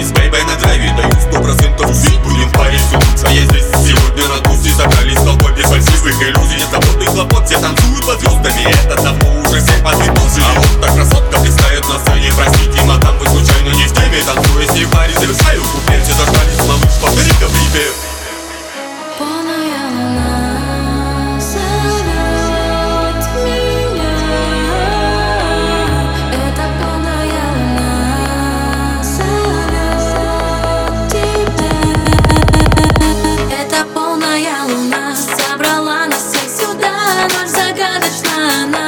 Они с бейбой на драйве дают сто процентов усить Будем в паре сунуться Я здесь сегодня на тусе Собрались толпой без фальшивых иллюзий. Нет и хлопот Все танцуют под звездами. Это давно уже всем под А вот так красотка блистает на сцене. Простите, мадам, вы случайно не в теме танцуете last.